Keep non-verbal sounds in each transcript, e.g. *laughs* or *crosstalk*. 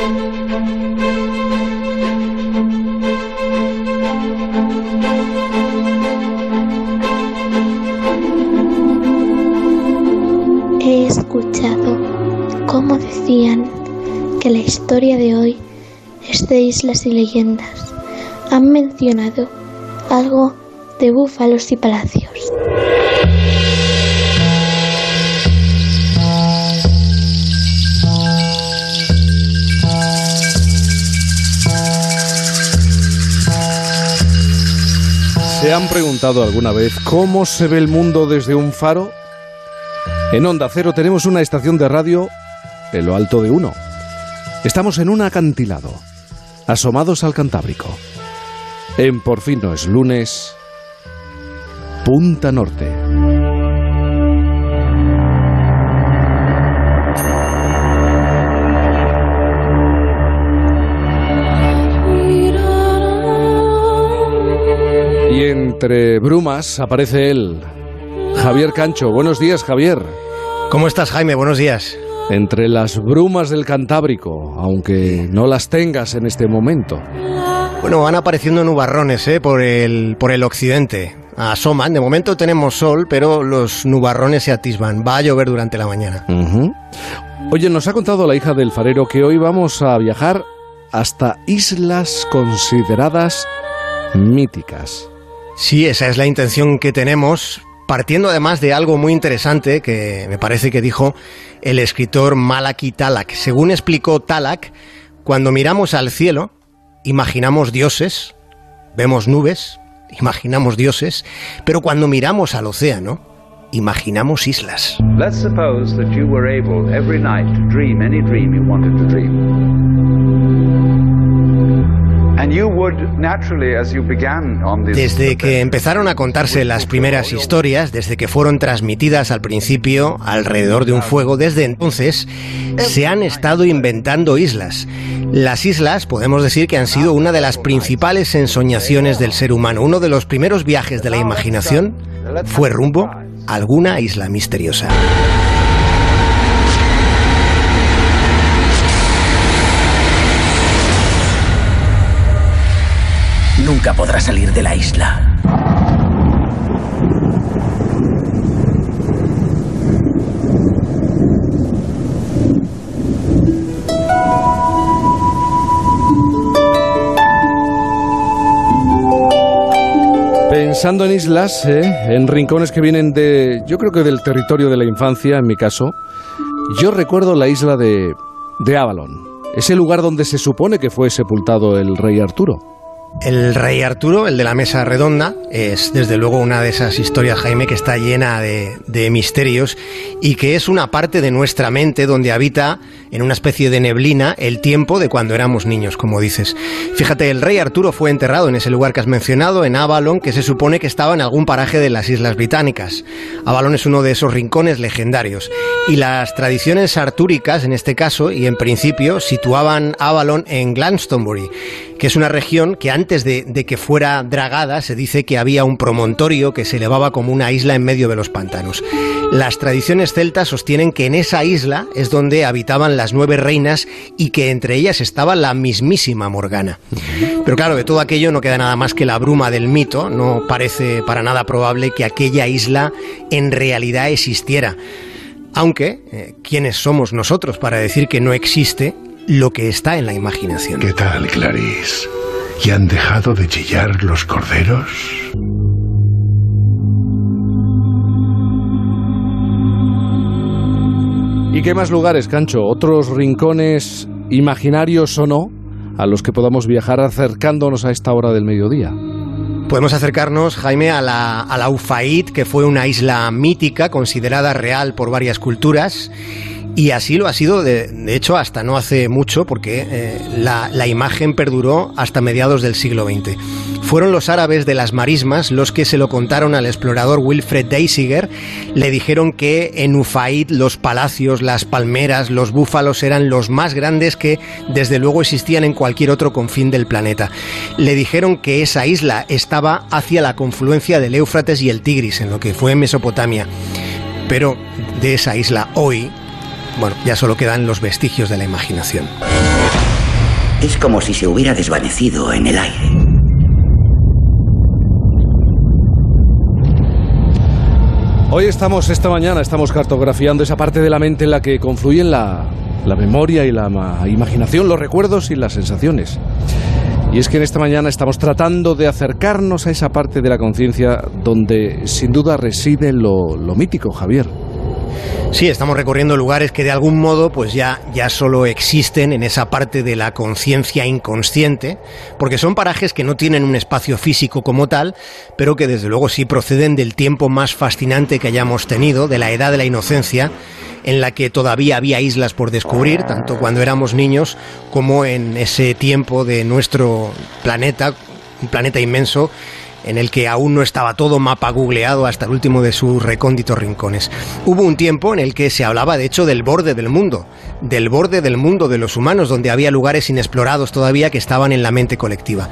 He escuchado cómo decían que la historia de hoy es de islas y leyendas. Han mencionado algo de búfalos y palacios. ¿Se han preguntado alguna vez cómo se ve el mundo desde un faro? En Onda Cero tenemos una estación de radio en lo alto de uno. Estamos en un acantilado, asomados al Cantábrico. En Por fin no es lunes, Punta Norte. Entre brumas aparece él, Javier Cancho. Buenos días, Javier. ¿Cómo estás, Jaime? Buenos días. Entre las brumas del Cantábrico, aunque no las tengas en este momento. Bueno, van apareciendo nubarrones ¿eh? por, el, por el occidente. Asoman. De momento tenemos sol, pero los nubarrones se atisban. Va a llover durante la mañana. Oye, nos ha contado la hija del farero que hoy vamos a viajar hasta islas consideradas míticas. Sí, esa es la intención que tenemos, partiendo además de algo muy interesante que me parece que dijo el escritor Malaki Talak. Según explicó Talak, cuando miramos al cielo, imaginamos dioses, vemos nubes, imaginamos dioses, pero cuando miramos al océano, imaginamos islas. Let's suppose that you were able every night to dream any dream you wanted to dream. Desde que empezaron a contarse las primeras historias, desde que fueron transmitidas al principio alrededor de un fuego, desde entonces se han estado inventando islas. Las islas podemos decir que han sido una de las principales ensoñaciones del ser humano. Uno de los primeros viajes de la imaginación fue rumbo a alguna isla misteriosa. Nunca podrá salir de la isla. Pensando en islas, ¿eh? en rincones que vienen de, yo creo que del territorio de la infancia, en mi caso, yo recuerdo la isla de, de Avalon, ese lugar donde se supone que fue sepultado el rey Arturo. El rey Arturo, el de la mesa redonda, es desde luego una de esas historias, Jaime, que está llena de, misterios y que es una parte de nuestra mente donde habita en una especie de neblina el tiempo de cuando éramos niños, como dices. Fíjate, el rey Arturo fue enterrado en ese lugar que has mencionado, en Avalon, que se supone que estaba en algún paraje de las Islas Británicas. Avalon es uno de esos rincones legendarios. Y las tradiciones artúricas, en este caso, y en principio, situaban Avalon en Glastonbury, que es una región que antes de, que fuera dragada se dice que había un promontorio que se elevaba como una isla en medio de los pantanos. Las tradiciones celtas sostienen que en esa isla es donde habitaban las nueve reinas y que entre ellas estaba la mismísima Morgana. Pero claro, de todo aquello no queda nada más que la bruma del mito, no parece para nada probable que aquella isla en realidad existiera. Aunque, eh, ¿quiénes somos nosotros para decir que no existe lo que está en la imaginación? ¿Qué tal, Clarice? ¿Y han dejado de chillar los corderos? ¿Y qué más lugares, Cancho? ¿Otros rincones imaginarios o no a los que podamos viajar acercándonos a esta hora del mediodía? Podemos acercarnos, Jaime, a la, a la Ufaid, que fue una isla mítica, considerada real por varias culturas. Y así lo ha sido, de, hecho, hasta no hace mucho, porque eh, la, la, imagen perduró hasta mediados del siglo XX. Fueron los árabes de las marismas los que se lo contaron al explorador Wilfred Deisiger. Le dijeron que en Ufaid los palacios, las palmeras, los búfalos eran los más grandes que desde luego existían en cualquier otro confín del planeta. Le dijeron que esa isla estaba hacia la confluencia del Éufrates y el Tigris, en lo que fue Mesopotamia. Pero de esa isla hoy bueno, ya solo quedan los vestigios de la imaginación. Es como si se hubiera desvanecido en el aire. Hoy estamos, esta mañana, estamos cartografiando esa parte de la mente en la que confluyen la, la memoria y la ma- imaginación, los recuerdos y las sensaciones. Y es que en esta mañana estamos tratando de acercarnos a esa parte de la conciencia donde sin duda reside lo, lo mítico, Javier. Sí, estamos recorriendo lugares que de algún modo pues ya, ya solo existen en esa parte de la conciencia inconsciente, porque son parajes que no tienen un espacio físico como tal, pero que desde luego sí proceden del tiempo más fascinante que hayamos tenido, de la edad de la inocencia, en la que todavía había islas por descubrir, tanto cuando éramos niños como en ese tiempo de nuestro planeta, un planeta inmenso en el que aún no estaba todo mapa googleado hasta el último de sus recónditos rincones. Hubo un tiempo en el que se hablaba de hecho del borde del mundo, del borde del mundo de los humanos, donde había lugares inexplorados todavía que estaban en la mente colectiva.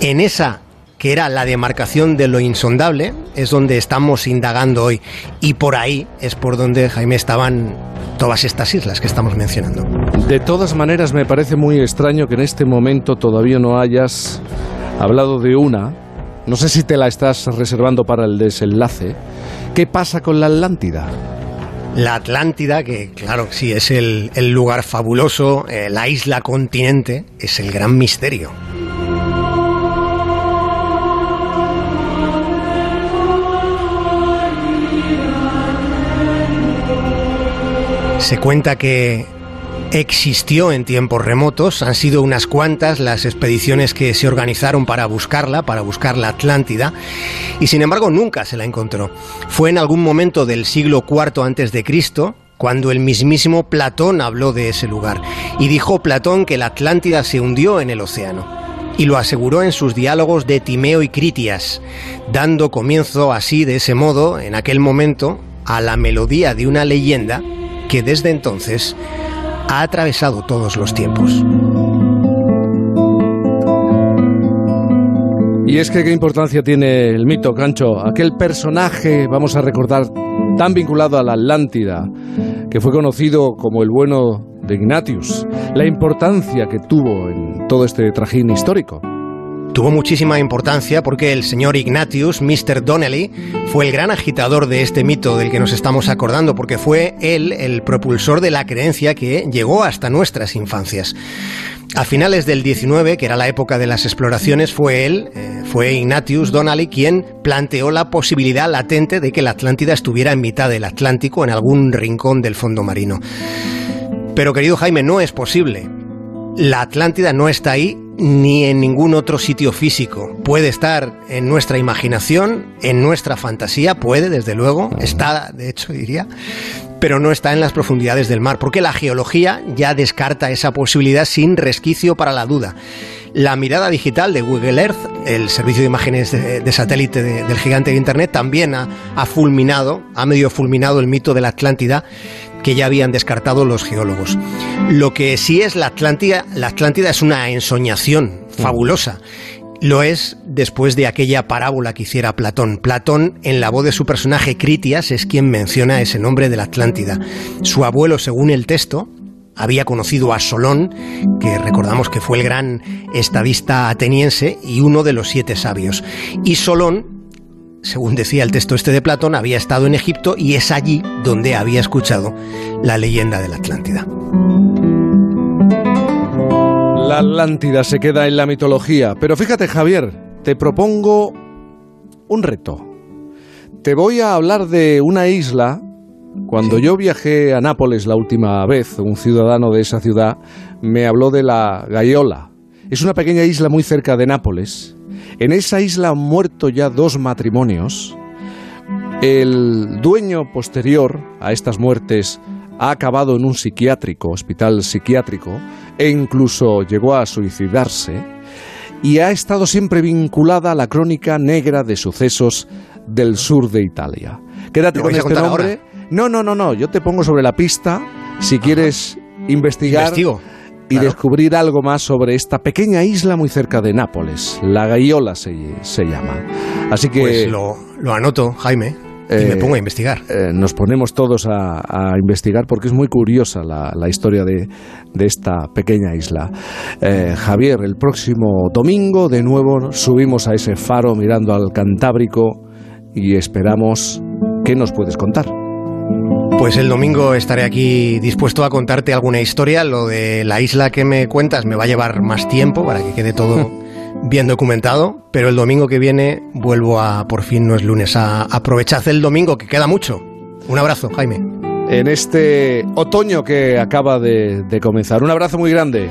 En esa que era la demarcación de lo insondable, es donde estamos indagando hoy. Y por ahí es por donde, Jaime, estaban todas estas islas que estamos mencionando. De todas maneras, me parece muy extraño que en este momento todavía no hayas hablado de una. No sé si te la estás reservando para el desenlace. ¿Qué pasa con la Atlántida? La Atlántida, que claro, sí, es el, el lugar fabuloso, eh, la isla continente, es el gran misterio. Se cuenta que existió en tiempos remotos, han sido unas cuantas las expediciones que se organizaron para buscarla, para buscar la Atlántida, y sin embargo nunca se la encontró. Fue en algún momento del siglo IV antes de Cristo cuando el mismísimo Platón habló de ese lugar y dijo Platón que la Atlántida se hundió en el océano. Y lo aseguró en sus diálogos de Timeo y Critias, dando comienzo así, de ese modo, en aquel momento, a la melodía de una leyenda que desde entonces ha atravesado todos los tiempos. Y es que qué importancia tiene el mito, Cancho. Aquel personaje, vamos a recordar, tan vinculado a la Atlántida, que fue conocido como el bueno de Ignatius. La importancia que tuvo en todo este trajín histórico. Tuvo muchísima importancia porque el señor Ignatius, Mr. Donnelly, fue el gran agitador de este mito del que nos estamos acordando, porque fue él el propulsor de la creencia que llegó hasta nuestras infancias. A finales del 19, que era la época de las exploraciones, fue él, eh, fue Ignatius Donnelly, quien planteó la posibilidad latente de que la Atlántida estuviera en mitad del Atlántico, en algún rincón del fondo marino. Pero querido Jaime, no es posible. La Atlántida no está ahí ni en ningún otro sitio físico. Puede estar en nuestra imaginación, en nuestra fantasía, puede, desde luego, está, de hecho, diría, pero no está en las profundidades del mar, porque la geología ya descarta esa posibilidad sin resquicio para la duda. La mirada digital de Google Earth, el servicio de imágenes de, de satélite de, del gigante de Internet, también ha, ha fulminado, ha medio fulminado el mito de la Atlántida que ya habían descartado los geólogos. Lo que sí es la Atlántida, la Atlántida es una ensoñación fabulosa. Lo es después de aquella parábola que hiciera Platón. Platón, en la voz de su personaje Critias, es quien menciona ese nombre de la Atlántida. Su abuelo, según el texto, había conocido a Solón, que recordamos que fue el gran estadista ateniense y uno de los siete sabios. Y Solón, según decía el texto este de Platón, había estado en Egipto y es allí donde había escuchado la leyenda de la Atlántida. La Atlántida se queda en la mitología. Pero fíjate, Javier, te propongo un reto. Te voy a hablar de una isla. Cuando yo viajé a Nápoles la última vez, un ciudadano de esa ciudad me habló de la Gaiola. Es una pequeña isla muy cerca de Nápoles. En esa isla han muerto ya dos matrimonios. El dueño posterior a estas muertes ha acabado en un psiquiátrico, hospital psiquiátrico, e incluso llegó a suicidarse, y ha estado siempre vinculada a la crónica negra de sucesos del sur de Italia. Quédate ¿Lo con este nombre. No, no, no, no, yo te pongo sobre la pista si quieres investigar Investigo. Y claro. descubrir algo más sobre esta pequeña isla muy cerca de Nápoles. La Gaiola se, se llama. Así que... Pues lo, lo anoto, Jaime. y me pongo a investigar. nos ponemos todos a, investigar porque es muy curiosa la, historia de, de, esta pequeña isla. Javier, el próximo domingo de nuevo subimos a ese faro mirando al Cantábrico y esperamos ¿Qué nos puedes contar? Pues el domingo estaré aquí dispuesto a contarte alguna historia. Lo de la isla que me cuentas me va a llevar más tiempo para que quede todo *laughs* bien documentado, pero el domingo que viene vuelvo a, por fin no es lunes, a aprovechar el domingo, que queda mucho. Un abrazo, Jaime. En este otoño que acaba de, de comenzar. Un abrazo muy grande.